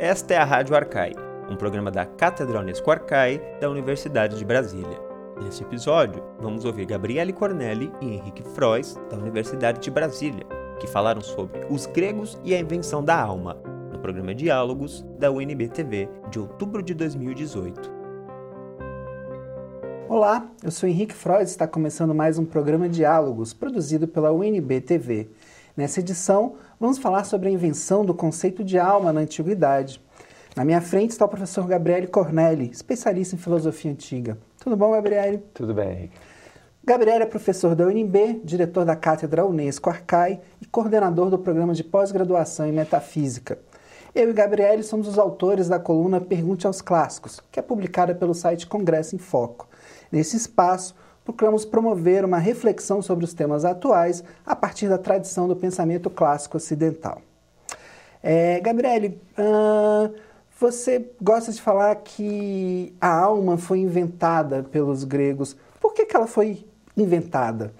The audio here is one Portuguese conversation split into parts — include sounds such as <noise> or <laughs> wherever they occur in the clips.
Esta é a Rádio Arcai, um programa da Catedral Unesco Arcai da Universidade de Brasília. Neste episódio, vamos ouvir Gabriele Cornelli e Henrique Frois, da Universidade de Brasília, que falaram sobre os gregos e a invenção da alma, no programa Diálogos da UNB-TV de outubro de 2018. Olá, eu sou Henrique Freud e está começando mais um programa Diálogos, produzido pela UNB TV. Nessa edição, vamos falar sobre a invenção do conceito de alma na antiguidade. Na minha frente está o professor Gabriele Cornelli, especialista em filosofia antiga. Tudo bom, Gabriele? Tudo bem, Henrique. Gabriele é professor da UNB, diretor da Cátedra Unesco Arcai e coordenador do programa de pós-graduação em Metafísica. Eu e Gabriele somos os autores da coluna Pergunte aos Clássicos, que é publicada pelo site Congresso em Foco. Nesse espaço, procuramos promover uma reflexão sobre os temas atuais a partir da tradição do pensamento clássico ocidental. É, Gabriele, uh, você gosta de falar que a alma foi inventada pelos gregos. Por que, que ela foi inventada?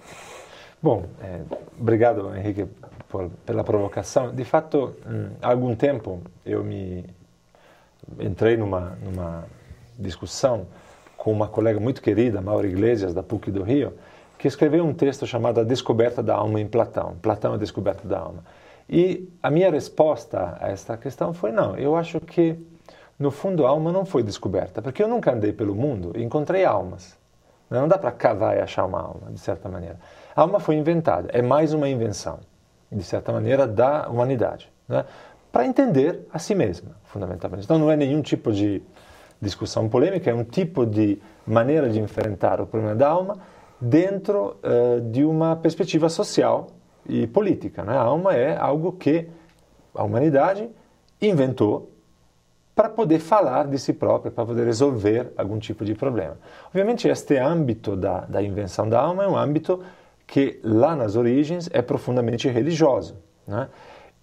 Bom, é, obrigado, Henrique, por, pela provocação. De fato, hum, há algum tempo eu me entrei numa, numa discussão com uma colega muito querida, Maura Iglesias, da PUC do Rio, que escreveu um texto chamado A Descoberta da Alma em Platão. Platão, a Descoberta da Alma. E a minha resposta a esta questão foi: não, eu acho que, no fundo, a alma não foi descoberta, porque eu nunca andei pelo mundo e encontrei almas. Não dá para cavar e achar uma alma, de certa maneira. A alma foi inventada, é mais uma invenção, de certa maneira, da humanidade, né? para entender a si mesma, fundamentalmente. Então, não é nenhum tipo de discussão polêmica, é um tipo de maneira de enfrentar o problema da alma dentro uh, de uma perspectiva social e política. Né? A alma é algo que a humanidade inventou para poder falar de si própria, para poder resolver algum tipo de problema. Obviamente, este âmbito da, da invenção da alma é um âmbito que lá nas origens é profundamente religioso. Né?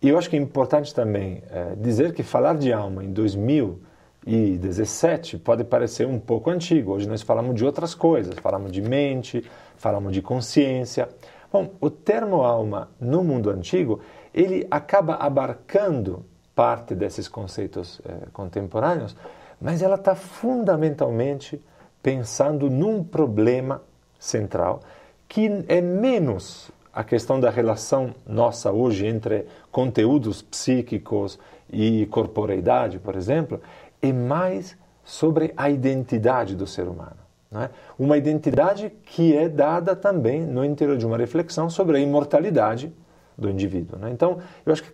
E eu acho que é importante também é, dizer que falar de alma em 2000 e 17 pode parecer um pouco antigo. Hoje nós falamos de outras coisas, falamos de mente, falamos de consciência. Bom, o termo alma no mundo antigo, ele acaba abarcando parte desses conceitos eh, contemporâneos, mas ela está fundamentalmente pensando num problema central que é menos a questão da relação nossa hoje entre conteúdos psíquicos e corporeidade, por exemplo, é mais sobre a identidade do ser humano. É? Uma identidade que é dada também no interior de uma reflexão sobre a imortalidade do indivíduo. É? Então, eu acho que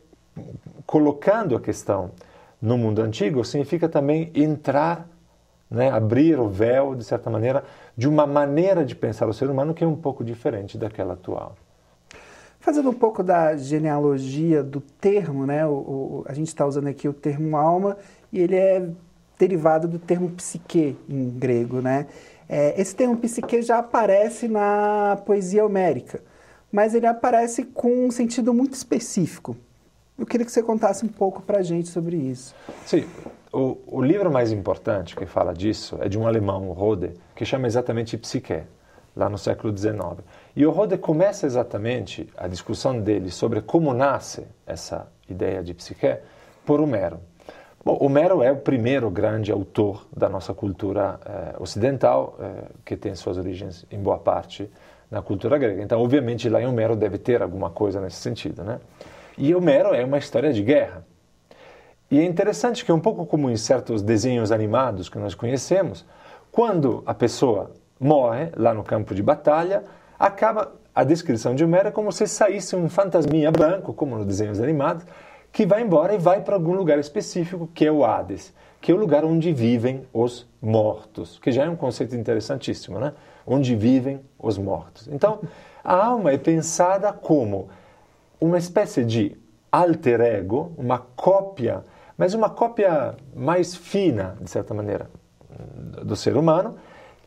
colocando a questão no mundo antigo significa também entrar, né, abrir o véu, de certa maneira, de uma maneira de pensar o ser humano que é um pouco diferente daquela atual. Fazendo um pouco da genealogia do termo, né? O, o, a gente está usando aqui o termo alma e ele é derivado do termo psique em grego, né? É, esse termo psique já aparece na poesia homérica, mas ele aparece com um sentido muito específico. Eu queria que você contasse um pouco para a gente sobre isso. Sim, o, o, livro mais importante que fala disso é de um alemão, Rode, que chama exatamente Psique, lá no século XIX. E o Rode começa exatamente a discussão dele sobre como nasce essa ideia de psique por Homero. Bom, Homero é o primeiro grande autor da nossa cultura eh, ocidental, eh, que tem suas origens, em boa parte, na cultura grega. Então, obviamente, lá em Homero deve ter alguma coisa nesse sentido. Né? E Homero é uma história de guerra. E é interessante que, um pouco como em certos desenhos animados que nós conhecemos, quando a pessoa morre lá no campo de batalha, acaba a descrição de Homero é como se saísse um fantasminha branco, como nos desenhos animados, que vai embora e vai para algum lugar específico, que é o Hades, que é o lugar onde vivem os mortos, que já é um conceito interessantíssimo, né? Onde vivem os mortos. Então, a alma é pensada como uma espécie de alter ego, uma cópia, mas uma cópia mais fina, de certa maneira, do ser humano,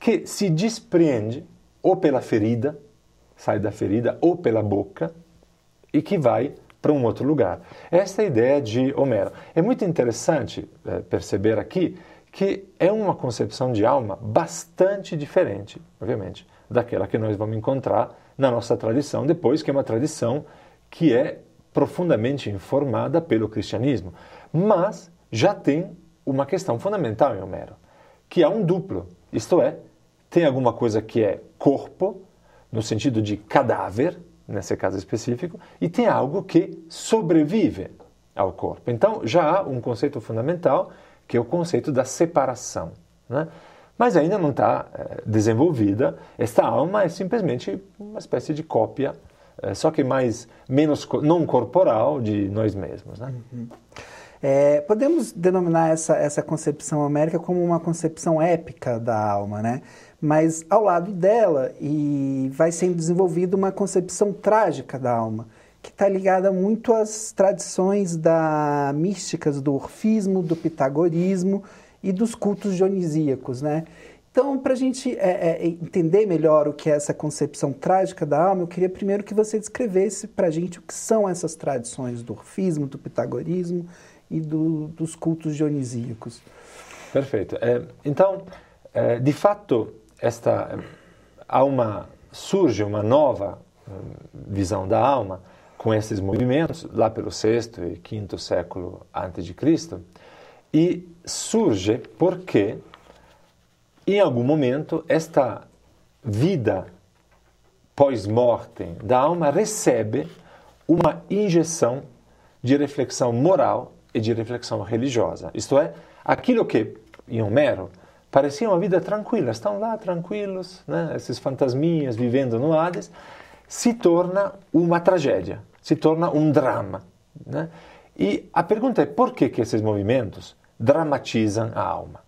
que se despreende ou pela ferida, sai da ferida, ou pela boca, e que vai para um outro lugar. Esta é a ideia de Homero. É muito interessante é, perceber aqui que é uma concepção de alma bastante diferente, obviamente, daquela que nós vamos encontrar na nossa tradição depois, que é uma tradição que é profundamente informada pelo cristianismo. Mas já tem uma questão fundamental em Homero, que é um duplo, isto é, tem alguma coisa que é corpo, no sentido de cadáver, nesse caso específico, e tem algo que sobrevive ao corpo. Então já há um conceito fundamental, que é o conceito da separação. Né? Mas ainda não está é, desenvolvida. Esta alma é simplesmente uma espécie de cópia, é, só que mais menos não corporal de nós mesmos. Né? Uhum. É, podemos denominar essa, essa concepção américa como uma concepção épica da alma, né? Mas ao lado dela e vai sendo desenvolvida uma concepção trágica da alma, que está ligada muito às tradições da místicas do orfismo, do pitagorismo e dos cultos dionisíacos, né? Então, para a gente é, é, entender melhor o que é essa concepção trágica da alma, eu queria primeiro que você descrevesse para a gente o que são essas tradições do orfismo, do pitagorismo e do, dos cultos dionisíacos. Perfeito. É, então, é, de fato, esta alma surge uma nova hum, visão da alma com esses movimentos lá pelo sexto e quinto século antes de Cristo e surge porque em algum momento esta vida pós-morte da alma recebe uma injeção de reflexão moral e de reflexão religiosa. Isto é, aquilo que em Homero parecia uma vida tranquila, estão lá tranquilos, né? esses fantasminhas vivendo no Hades, se torna uma tragédia, se torna um drama. Né? E a pergunta é por que, que esses movimentos dramatizam a alma?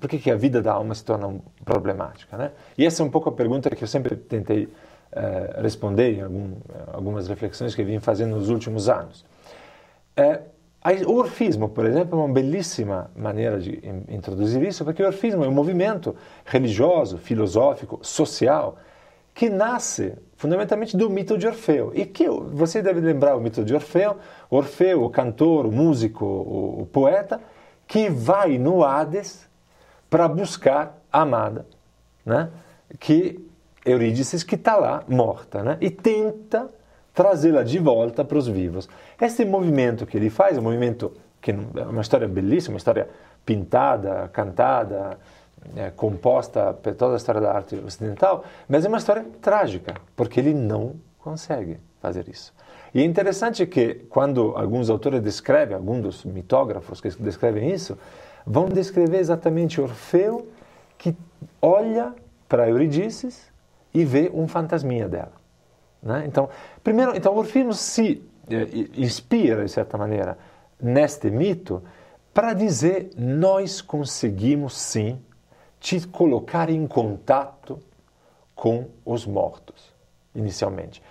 Por que, que a vida da alma se torna problemática? Né? E essa é um pouco a pergunta que eu sempre tentei eh, responder em algum, algumas reflexões que vim fazendo nos últimos anos. Eh, o orfismo, por exemplo, é uma belíssima maneira de introduzir isso, porque o orfismo é um movimento religioso, filosófico, social, que nasce fundamentalmente do mito de Orfeu. E que você deve lembrar o mito de Orfeu, Orfeu, o cantor, o músico, o, o poeta, que vai no Hades para buscar a amada, né? que Eurídice que está lá morta, né? e tenta trazê-la de volta para os vivos. Esse movimento que ele faz, um movimento que é uma história belíssima, uma história pintada, cantada, é, composta por toda a história da arte ocidental, mas é uma história trágica, porque ele não consegue fazer isso. E é interessante que quando alguns autores descrevem, alguns dos mitógrafos que descrevem isso, vão descrever exatamente Orfeu que olha para Eurídice e vê um fantasminha dela. Né? Então, primeiro, então Orfino se eh, inspira, de certa maneira, neste mito para dizer nós conseguimos sim te colocar em contato com os mortos, inicialmente.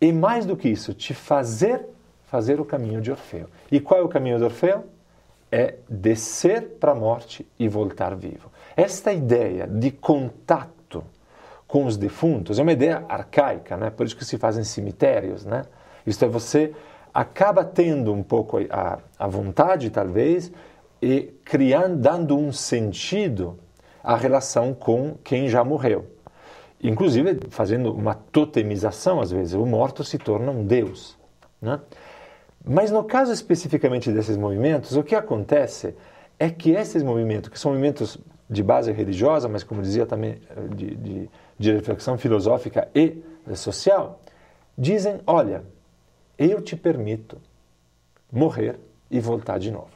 E mais do que isso, te fazer fazer o caminho de Orfeu. E qual é o caminho de Orfeu? É descer para a morte e voltar vivo. Esta ideia de contato com os defuntos é uma ideia arcaica, né? por isso que se fazem cemitérios. Né? Isto é, você acaba tendo um pouco a, a vontade, talvez, e criando, dando um sentido à relação com quem já morreu. Inclusive fazendo uma totemização, às vezes, o morto se torna um deus. Né? Mas no caso especificamente desses movimentos, o que acontece é que esses movimentos, que são movimentos de base religiosa, mas como dizia também eh, de, de de reflexão filosófica e social, dizem: olha, eu te permito morrer e voltar de novo.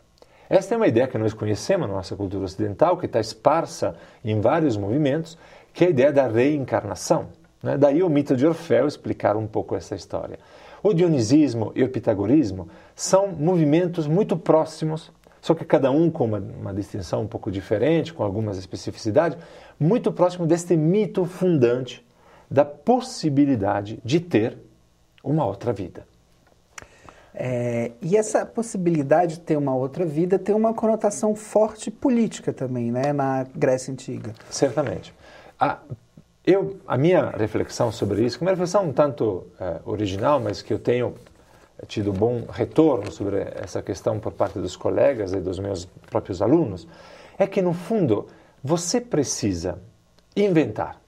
Esta é uma ideia que nós conhecemos na nossa cultura ocidental, que está esparsa em vários movimentos, que é a ideia da reencarnação. Né? Daí o mito de Orfeu explicar um pouco essa história. O dionisismo e o pitagorismo são movimentos muito próximos só que cada um com uma, uma distinção um pouco diferente, com algumas especificidades, muito próximo deste mito fundante da possibilidade de ter uma outra vida. É, e essa possibilidade de ter uma outra vida tem uma conotação forte política também, né, na Grécia Antiga. Certamente. A, eu, a minha reflexão sobre isso, que é uma reflexão um tanto é, original, mas que eu tenho tido bom retorno sobre essa questão por parte dos colegas e dos meus próprios alunos, é que, no fundo, você precisa inventar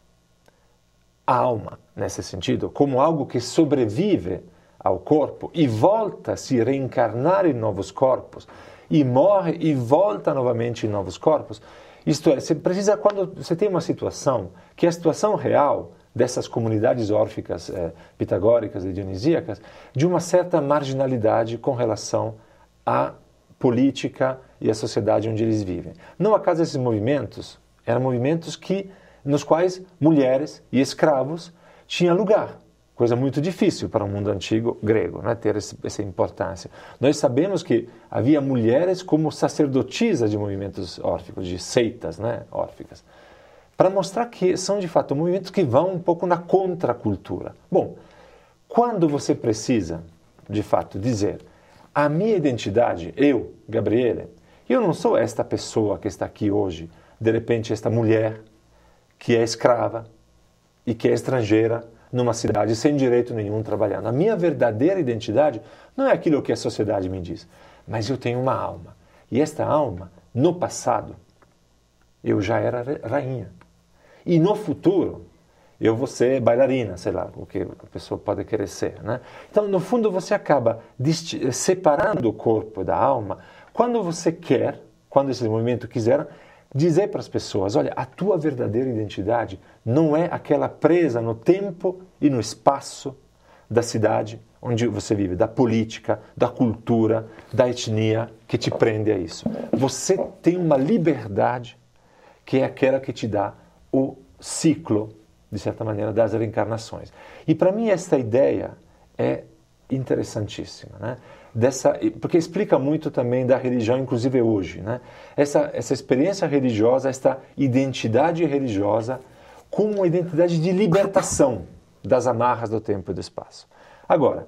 a alma, nesse sentido, como algo que sobrevive ao corpo e volta a se reencarnar em novos corpos e morre e volta novamente em novos corpos. Isto é, você precisa, quando você tem uma situação, que é a situação real dessas comunidades órficas eh, pitagóricas e dionisíacas, de uma certa marginalidade com relação à política e à sociedade onde eles vivem. Não acaso esses movimentos eram movimentos que, nos quais mulheres e escravos tinham lugar coisa muito difícil para o mundo antigo grego, né, ter essa importância. Nós sabemos que havia mulheres como sacerdotisas de movimentos órficos, de seitas né, órficas, para mostrar que são de fato movimentos que vão um pouco na contracultura. Bom, quando você precisa, de fato, dizer a minha identidade, eu, Gabriele, eu não sou esta pessoa que está aqui hoje, de repente esta mulher que é escrava e que é estrangeira numa cidade sem direito nenhum trabalhando. A minha verdadeira identidade não é aquilo que a sociedade me diz, mas eu tenho uma alma. E esta alma, no passado, eu já era rainha. E no futuro, eu vou ser bailarina, sei lá, o que a pessoa pode querer ser. Né? Então, no fundo, você acaba separando o corpo da alma quando você quer, quando esse movimento quiser, dizer para as pessoas: olha, a tua verdadeira identidade não é aquela presa no tempo e no espaço da cidade onde você vive, da política, da cultura, da etnia que te prende a isso. Você tem uma liberdade que é aquela que te dá o ciclo, de certa maneira, das reencarnações. E para mim esta ideia é interessantíssima. Né? dessa, porque explica muito também da religião, inclusive hoje, né? Essa essa experiência religiosa, esta identidade religiosa como uma identidade de libertação das amarras do tempo e do espaço. Agora,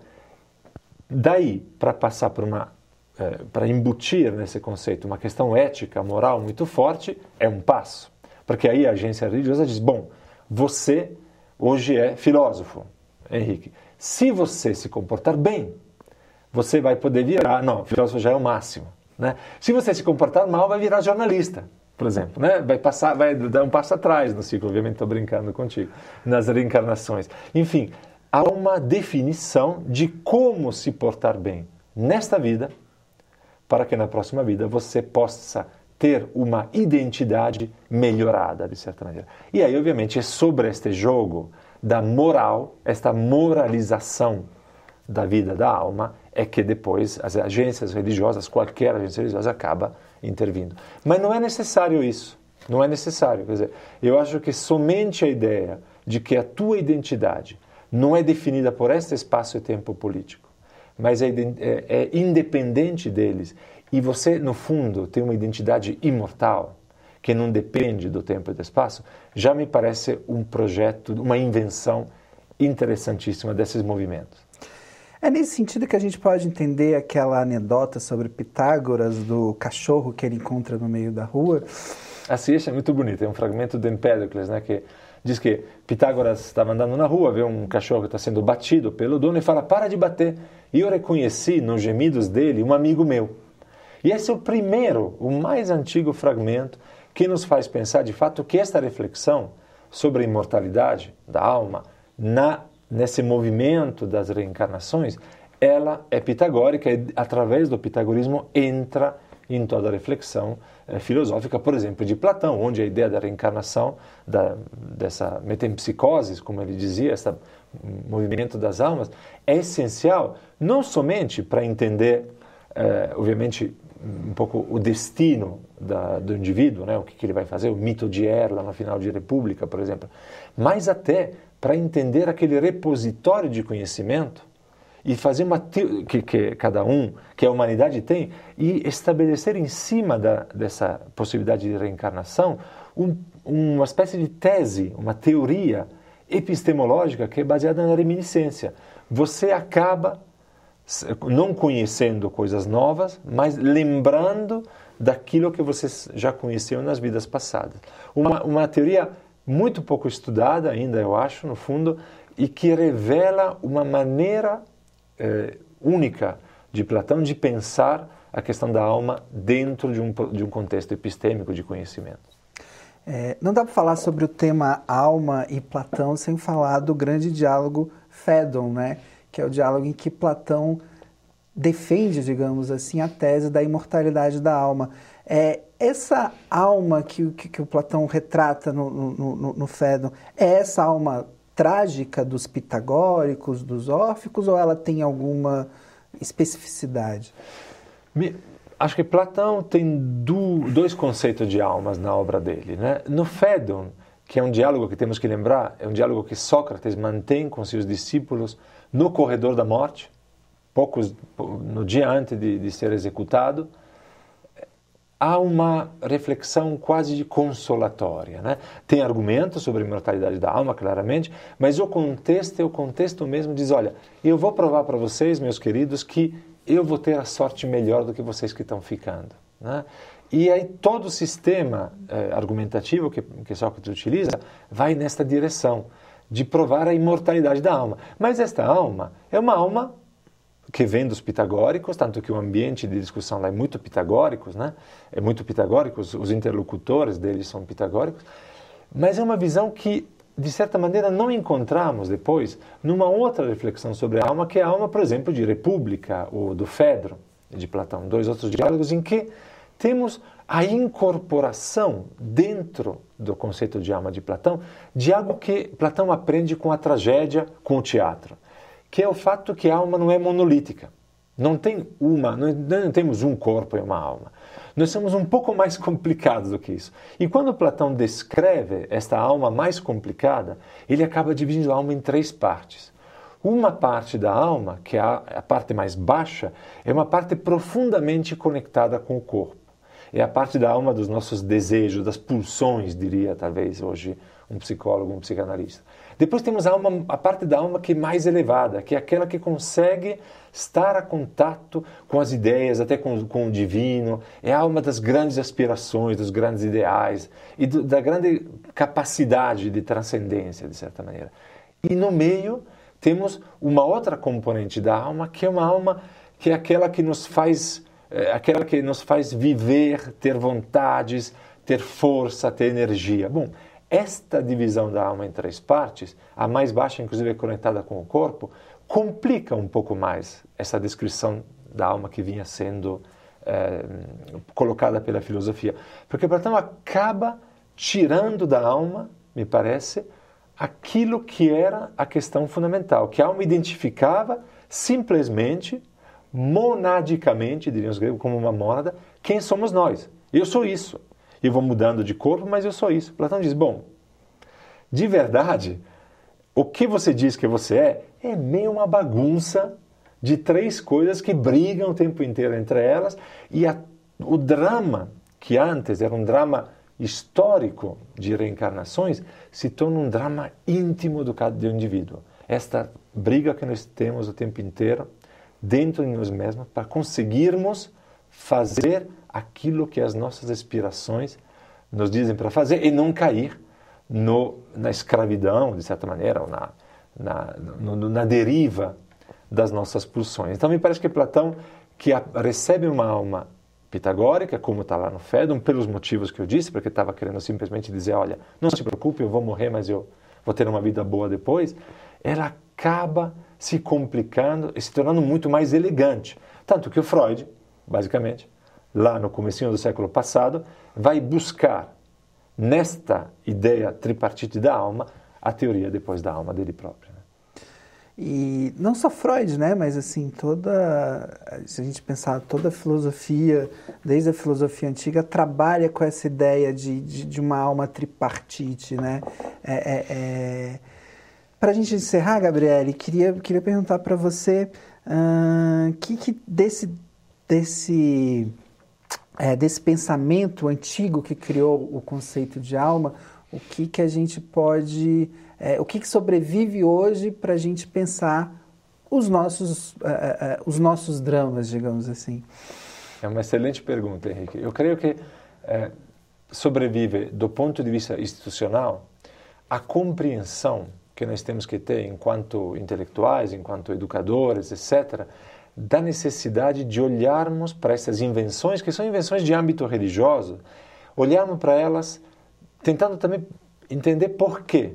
daí para passar por uma é, para embutir nesse conceito uma questão ética, moral muito forte, é um passo. Porque aí a agência religiosa diz: bom, você hoje é filósofo, Henrique. Se você se comportar bem, você vai poder virar. Não, filósofo já é o máximo. Né? Se você se comportar mal, vai virar jornalista, por exemplo. Né? Vai, passar, vai dar um passo atrás no ciclo, obviamente estou brincando contigo, nas reencarnações. Enfim, há uma definição de como se portar bem nesta vida, para que na próxima vida você possa ter uma identidade melhorada, de certa maneira. E aí, obviamente, é sobre este jogo da moral, esta moralização da vida da alma, é que depois as agências religiosas, qualquer agência religiosa, acaba intervindo. Mas não é necessário isso. Não é necessário. Quer dizer, eu acho que somente a ideia de que a tua identidade não é definida por este espaço e tempo político, mas é, é, é independente deles, e você, no fundo, tem uma identidade imortal, que não depende do tempo e do espaço, já me parece um projeto, uma invenção interessantíssima desses movimentos. É nesse sentido que a gente pode entender aquela anedota sobre Pitágoras, do cachorro que ele encontra no meio da rua. Assim, isso é muito bonito. É um fragmento de Empédocles, né, que diz que Pitágoras estava andando na rua, vê um cachorro que está sendo batido pelo dono e fala: Para de bater. E eu reconheci nos gemidos dele um amigo meu. E esse é o primeiro, o mais antigo fragmento que nos faz pensar de fato que esta reflexão sobre a imortalidade da alma na nesse movimento das reencarnações, ela é pitagórica e, através do pitagorismo, entra em toda a reflexão eh, filosófica, por exemplo, de Platão, onde a ideia da reencarnação, da, dessa metempsicose, como ele dizia, esse movimento das almas, é essencial não somente para entender, eh, obviamente, um pouco o destino da, do indivíduo, né, o que, que, ele vai fazer, o mito de Er, lá no final de República, por exemplo, mas até para entender aquele repositório de conhecimento e fazer uma que, que cada um, que a humanidade tem, e estabelecer em cima da, dessa possibilidade de reencarnação um, uma espécie de tese, uma teoria epistemológica que é baseada na reminiscência. Você acaba não conhecendo coisas novas, mas lembrando daquilo que você já conheceu nas vidas passadas. Uma, uma teoria muito pouco estudada ainda, eu acho, no fundo, e que revela uma maneira eh, única de Platão de pensar a questão da alma dentro de um, de um contexto epistêmico de conhecimento. É, não dá para falar sobre o tema alma e Platão sem falar do grande diálogo Fédon, né? Que é o diálogo em que Platão defende, digamos assim, a tese da imortalidade da alma. É, essa alma que, que, que o Platão retrata no, no, no, no Fédon, é essa alma trágica dos pitagóricos, dos órficos, ou ela tem alguma especificidade? Me, acho que Platão tem do, dois conceitos de almas na obra dele. Né? No Fédon, que é um diálogo que temos que lembrar, é um diálogo que Sócrates mantém com seus discípulos no corredor da morte, poucos no dia antes de, de ser executado, há uma reflexão quase consolatória. Né? Tem argumentos sobre a imortalidade da alma, claramente, mas o contexto é o contexto mesmo diz, olha, eu vou provar para vocês, meus queridos, que eu vou ter a sorte melhor do que vocês que estão ficando. Né? E aí todo o sistema eh, argumentativo que, que Sócrates utiliza vai nesta direção de provar a imortalidade da alma. Mas esta alma é uma alma que vem dos pitagóricos, tanto que o ambiente de discussão lá é muito pitagóricos, né? É muito pitagórico, os interlocutores deles são pitagóricos, mas é uma visão que de certa maneira não encontramos depois numa outra reflexão sobre a alma, que é a alma, por exemplo, de República ou do Fedro de Platão, dois outros diálogos em que temos a incorporação dentro do conceito de alma de Platão de algo que Platão aprende com a tragédia, com o teatro que é o fato que a alma não é monolítica. Não tem uma, não, temos um corpo e uma alma. Nós somos um pouco mais <laughs> complicados do que isso. E quando Platão descreve esta alma mais complicada, ele acaba dividindo a alma em três partes. Uma parte da alma, que é a parte mais baixa, é uma parte profundamente conectada com o corpo. É a parte da alma dos nossos desejos, das pulsões, diria talvez hoje um psicólogo, um psicanalista. Depois temos a, alma, a parte da alma que é mais elevada, que é aquela que consegue estar a contato com as ideias, até com, com o divino. É a alma das grandes aspirações, dos grandes ideais e do, da grande capacidade de transcendência, de certa maneira. E no meio temos uma outra componente da alma, que é uma alma que é aquela que nos faz, é, aquela que nos faz viver, ter vontades, ter força, ter energia. Bom, esta divisão da alma em três partes, a mais baixa, inclusive, é conectada com o corpo, complica um pouco mais essa descrição da alma que vinha sendo é, colocada pela filosofia. Porque Platão acaba tirando da alma, me parece, aquilo que era a questão fundamental, que a alma identificava simplesmente, monadicamente, diríamos grego, como uma mônada, quem somos nós. Eu sou isso e vou mudando de corpo, mas eu sou isso. Platão diz: bom, de verdade, o que você diz que você é é meio uma bagunça de três coisas que brigam o tempo inteiro entre elas e a, o drama que antes era um drama histórico de reencarnações se torna um drama íntimo do cada indivíduo. Esta briga que nós temos o tempo inteiro dentro de nós mesmos para conseguirmos fazer aquilo que as nossas aspirações nos dizem para fazer e não cair no, na escravidão, de certa maneira, ou na, na, no, na deriva das nossas pulsões. Então, me parece que Platão, que a, recebe uma alma pitagórica, como está lá no Fédon, pelos motivos que eu disse, porque estava querendo simplesmente dizer, olha, não se preocupe, eu vou morrer, mas eu vou ter uma vida boa depois, ela acaba se complicando e se tornando muito mais elegante. Tanto que o Freud, basicamente, lá no comecinho do século passado, vai buscar nesta ideia tripartite da alma a teoria depois da alma dele próprio. Né? E não só Freud, né, mas assim toda, se a gente pensar toda a filosofia, desde a filosofia antiga, trabalha com essa ideia de, de, de uma alma tripartite, né? É, é, é... Para a gente encerrar, Gabriele, queria queria perguntar para você uh, que, que desse desse é, desse pensamento antigo que criou o conceito de alma, o que, que a gente pode, é, o que, que sobrevive hoje para a gente pensar os nossos, é, é, os nossos dramas, digamos assim? É uma excelente pergunta, Henrique. Eu creio que é, sobrevive, do ponto de vista institucional, a compreensão que nós temos que ter enquanto intelectuais, enquanto educadores, etc., da necessidade de olharmos para essas invenções, que são invenções de âmbito religioso, olharmos para elas tentando também entender por quê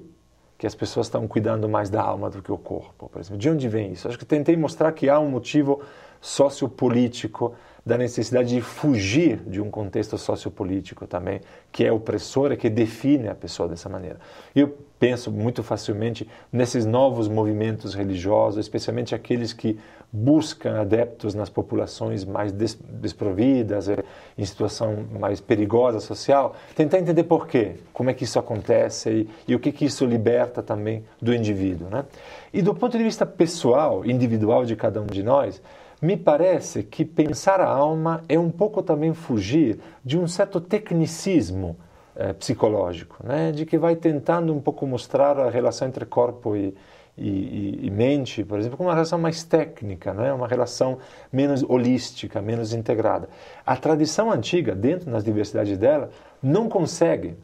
que as pessoas estão cuidando mais da alma do que o corpo, por exemplo. De onde vem isso? Acho que tentei mostrar que há um motivo sociopolítico da necessidade de fugir de um contexto sociopolítico também, que é opressor e que define a pessoa dessa maneira. Eu penso muito facilmente nesses novos movimentos religiosos, especialmente aqueles que buscam adeptos nas populações mais desprovidas, eh, em situação mais perigosa social, tentar entender por quê, como é que isso acontece e, e o que, que isso liberta também do indivíduo. Né? E do ponto de vista pessoal, individual de cada um de nós, me parece que pensar a alma é um pouco também fugir de um certo tecnicismo eh, psicológico, né? de que vai tentando um pouco mostrar a relação entre corpo e, e, e, mente, por exemplo, como uma relação mais técnica, né? uma relação menos holística, menos integrada. A tradição antiga, dentro das diversidades dela, não consegue,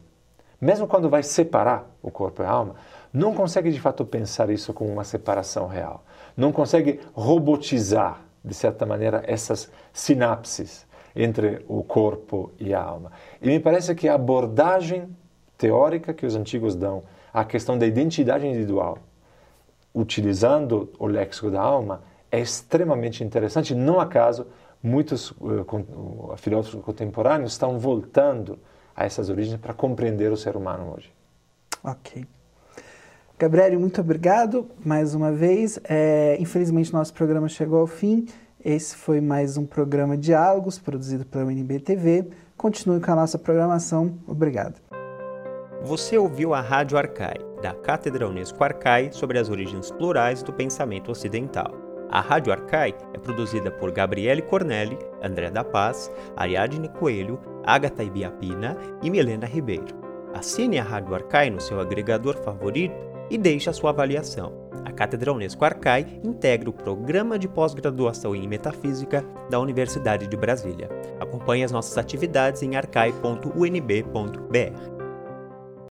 mesmo quando vai separar o corpo e a alma, não consegue de fato pensar isso como uma separação real. Não consegue robotizar de certa maneira, essas sinapses entre o corpo e a alma. E me parece que a abordagem teórica que os antigos dão à questão da identidade individual, utilizando o léxico da alma, é extremamente interessante. Não acaso, muitos uh, filósofos contemporâneos estão voltando a essas origens para compreender o ser humano hoje. Ok. Gabriel, muito obrigado mais uma vez. É, infelizmente, nosso programa chegou ao fim. Esse foi mais um programa Diálogos, produzido pela UNB TV. Continue com a nossa programação. Obrigado. Você ouviu a Rádio Arcai, da Cátedra Unesco Arcai, sobre as origens plurais do pensamento ocidental. A Rádio Arcai é produzida por Gabriele Cornelli, André da Paz, Ariadne Coelho, Agatha Ibiapina e Milena Ribeiro. Assine a Rádio Arcai no seu agregador favorito e deixe a sua avaliação. A Cátedra Unesco Arcai integra o programa de pós-graduação em Metafísica da Universidade de Brasília. Acompanhe as nossas atividades em arcai.unb.br.